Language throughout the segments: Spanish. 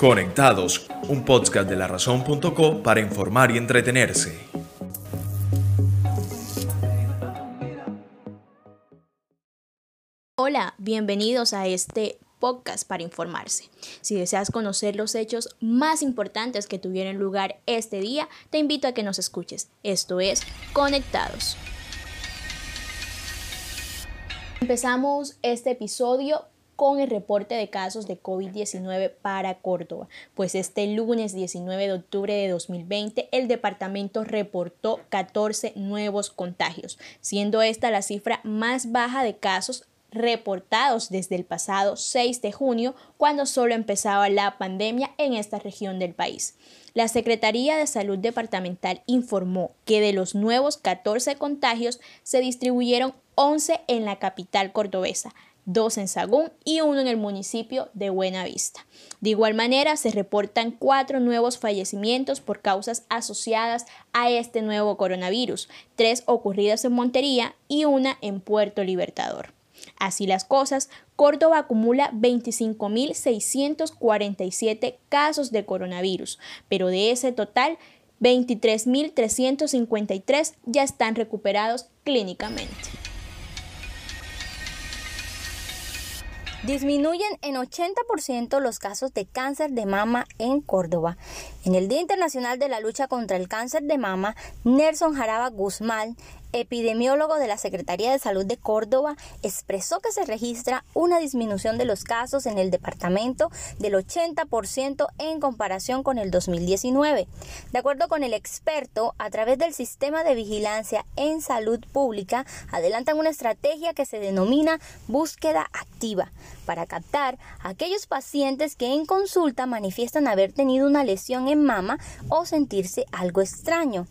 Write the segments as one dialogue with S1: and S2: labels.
S1: Conectados, un podcast de la razón.co para informar y entretenerse.
S2: Hola, bienvenidos a este podcast para informarse. Si deseas conocer los hechos más importantes que tuvieron lugar este día, te invito a que nos escuches. Esto es Conectados. Empezamos este episodio con el reporte de casos de COVID-19 para Córdoba, pues este lunes 19 de octubre de 2020 el departamento reportó 14 nuevos contagios, siendo esta la cifra más baja de casos reportados desde el pasado 6 de junio, cuando solo empezaba la pandemia en esta región del país. La Secretaría de Salud Departamental informó que de los nuevos 14 contagios se distribuyeron 11 en la capital cordobesa, dos en Sagún y uno en el municipio de Buenavista. De igual manera, se reportan cuatro nuevos fallecimientos por causas asociadas a este nuevo coronavirus, tres ocurridas en Montería y una en Puerto Libertador. Así las cosas, Córdoba acumula 25.647 casos de coronavirus, pero de ese total, 23.353 ya están recuperados clínicamente.
S3: Disminuyen en 80% los casos de cáncer de mama en Córdoba. En el Día Internacional de la Lucha contra el Cáncer de Mama, Nelson Jaraba Guzmán epidemiólogo de la Secretaría de Salud de Córdoba, expresó que se registra una disminución de los casos en el departamento del 80% en comparación con el 2019. De acuerdo con el experto, a través del sistema de vigilancia en salud pública, adelantan una estrategia que se denomina búsqueda activa para captar a aquellos pacientes que en consulta manifiestan haber tenido una lesión en mama o sentirse algo extraño.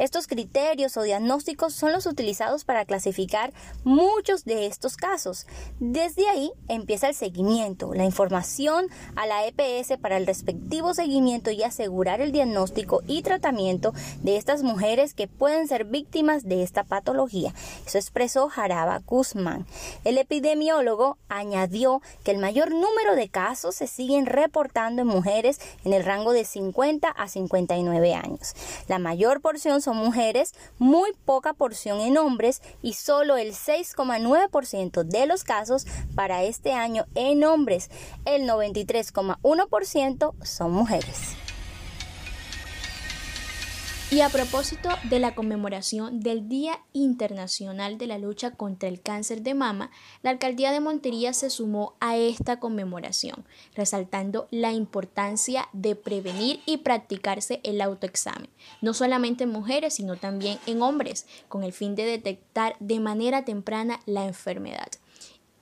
S3: Estos criterios o diagnósticos son los utilizados para clasificar muchos de estos casos. Desde ahí empieza el seguimiento, la información a la EPS para el respectivo seguimiento y asegurar el diagnóstico y tratamiento de estas mujeres que pueden ser víctimas de esta patología. Eso expresó Jaraba Guzmán. El epidemiólogo añadió que el mayor número de casos se siguen reportando en mujeres en el rango de 50 a 59 años. La mayor porción son mujeres, muy poca porción en hombres y solo el 6,9% de los casos para este año en hombres. El 93,1% son mujeres.
S2: Y a propósito de la conmemoración del Día Internacional de la Lucha contra el Cáncer de Mama, la Alcaldía de Montería se sumó a esta conmemoración, resaltando la importancia de prevenir y practicarse el autoexamen, no solamente en mujeres, sino también en hombres, con el fin de detectar de manera temprana la enfermedad.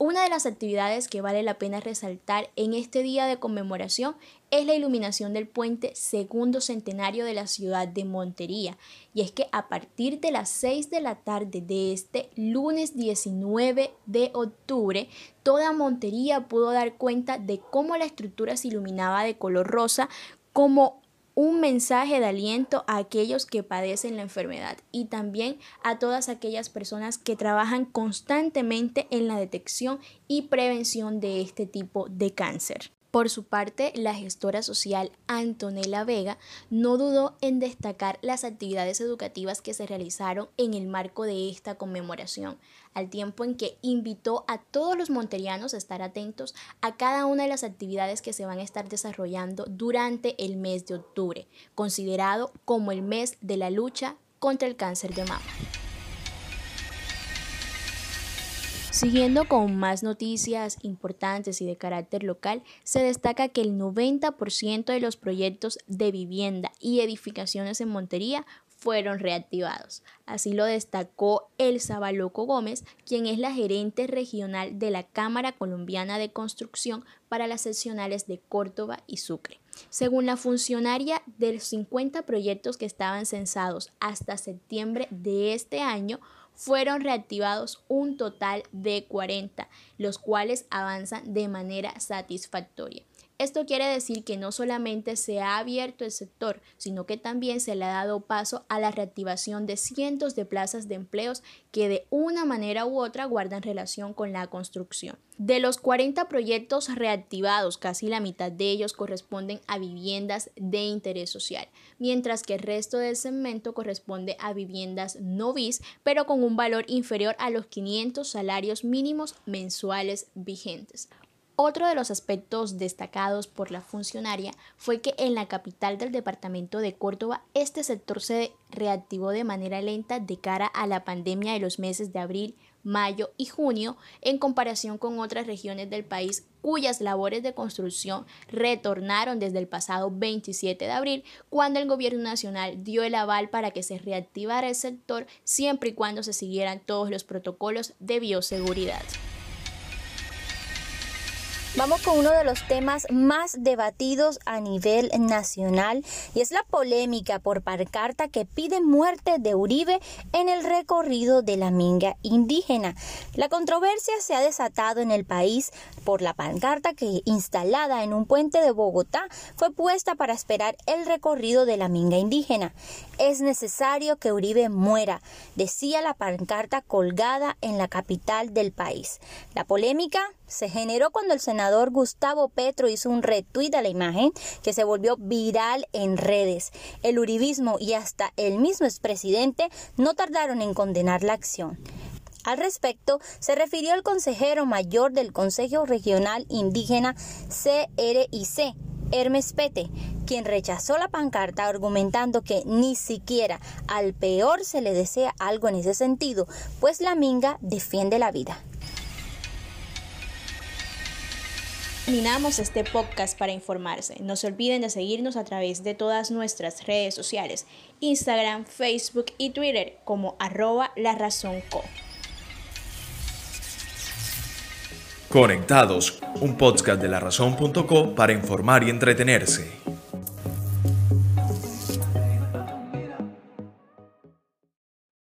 S2: Una de las actividades que vale la pena resaltar en este día de conmemoración es la iluminación del puente segundo centenario de la ciudad de Montería. Y es que a partir de las 6 de la tarde de este lunes 19 de octubre, toda Montería pudo dar cuenta de cómo la estructura se iluminaba de color rosa como un mensaje de aliento a aquellos que padecen la enfermedad y también a todas aquellas personas que trabajan constantemente en la detección y prevención de este tipo de cáncer. Por su parte, la gestora social Antonella Vega no dudó en destacar las actividades educativas que se realizaron en el marco de esta conmemoración, al tiempo en que invitó a todos los monterianos a estar atentos a cada una de las actividades que se van a estar desarrollando durante el mes de octubre, considerado como el mes de la lucha contra el cáncer de mama. Siguiendo con más noticias importantes y de carácter local, se destaca que el 90% de los proyectos de vivienda y edificaciones en Montería fueron reactivados. Así lo destacó Elsa Baloco Gómez, quien es la gerente regional de la Cámara Colombiana de Construcción para las seccionales de Córdoba y Sucre. Según la funcionaria, de los 50 proyectos que estaban censados hasta septiembre de este año, fueron reactivados un total de 40, los cuales avanzan de manera satisfactoria. Esto quiere decir que no solamente se ha abierto el sector, sino que también se le ha dado paso a la reactivación de cientos de plazas de empleos que de una manera u otra guardan relación con la construcción. De los 40 proyectos reactivados, casi la mitad de ellos corresponden a viviendas de interés social, mientras que el resto del segmento corresponde a viviendas no bis, pero con un valor inferior a los 500 salarios mínimos mensuales vigentes. Otro de los aspectos destacados por la funcionaria fue que en la capital del departamento de Córdoba este sector se reactivó de manera lenta de cara a la pandemia de los meses de abril, mayo y junio en comparación con otras regiones del país cuyas labores de construcción retornaron desde el pasado 27 de abril, cuando el gobierno nacional dio el aval para que se reactivara el sector siempre y cuando se siguieran todos los protocolos de bioseguridad.
S3: Vamos con uno de los temas más debatidos a nivel nacional y es la polémica por Parcarta que pide muerte de Uribe en el recorrido de la minga indígena. La controversia se ha desatado en el país por la pancarta que instalada en un puente de Bogotá fue puesta para esperar el recorrido de la minga indígena. Es necesario que Uribe muera, decía la pancarta colgada en la capital del país. La polémica se generó cuando el senador Gustavo Petro hizo un retweet a la imagen que se volvió viral en redes. El uribismo y hasta el mismo expresidente no tardaron en condenar la acción. Al respecto, se refirió el consejero mayor del Consejo Regional Indígena CRIC, Hermes Pete, quien rechazó la pancarta argumentando que ni siquiera al peor se le desea algo en ese sentido, pues la minga defiende la vida.
S2: Terminamos este podcast para informarse. No se olviden de seguirnos a través de todas nuestras redes sociales, Instagram, Facebook y Twitter como arroba la razón co.
S1: Conectados, un podcast de la razón.co para informar y entretenerse.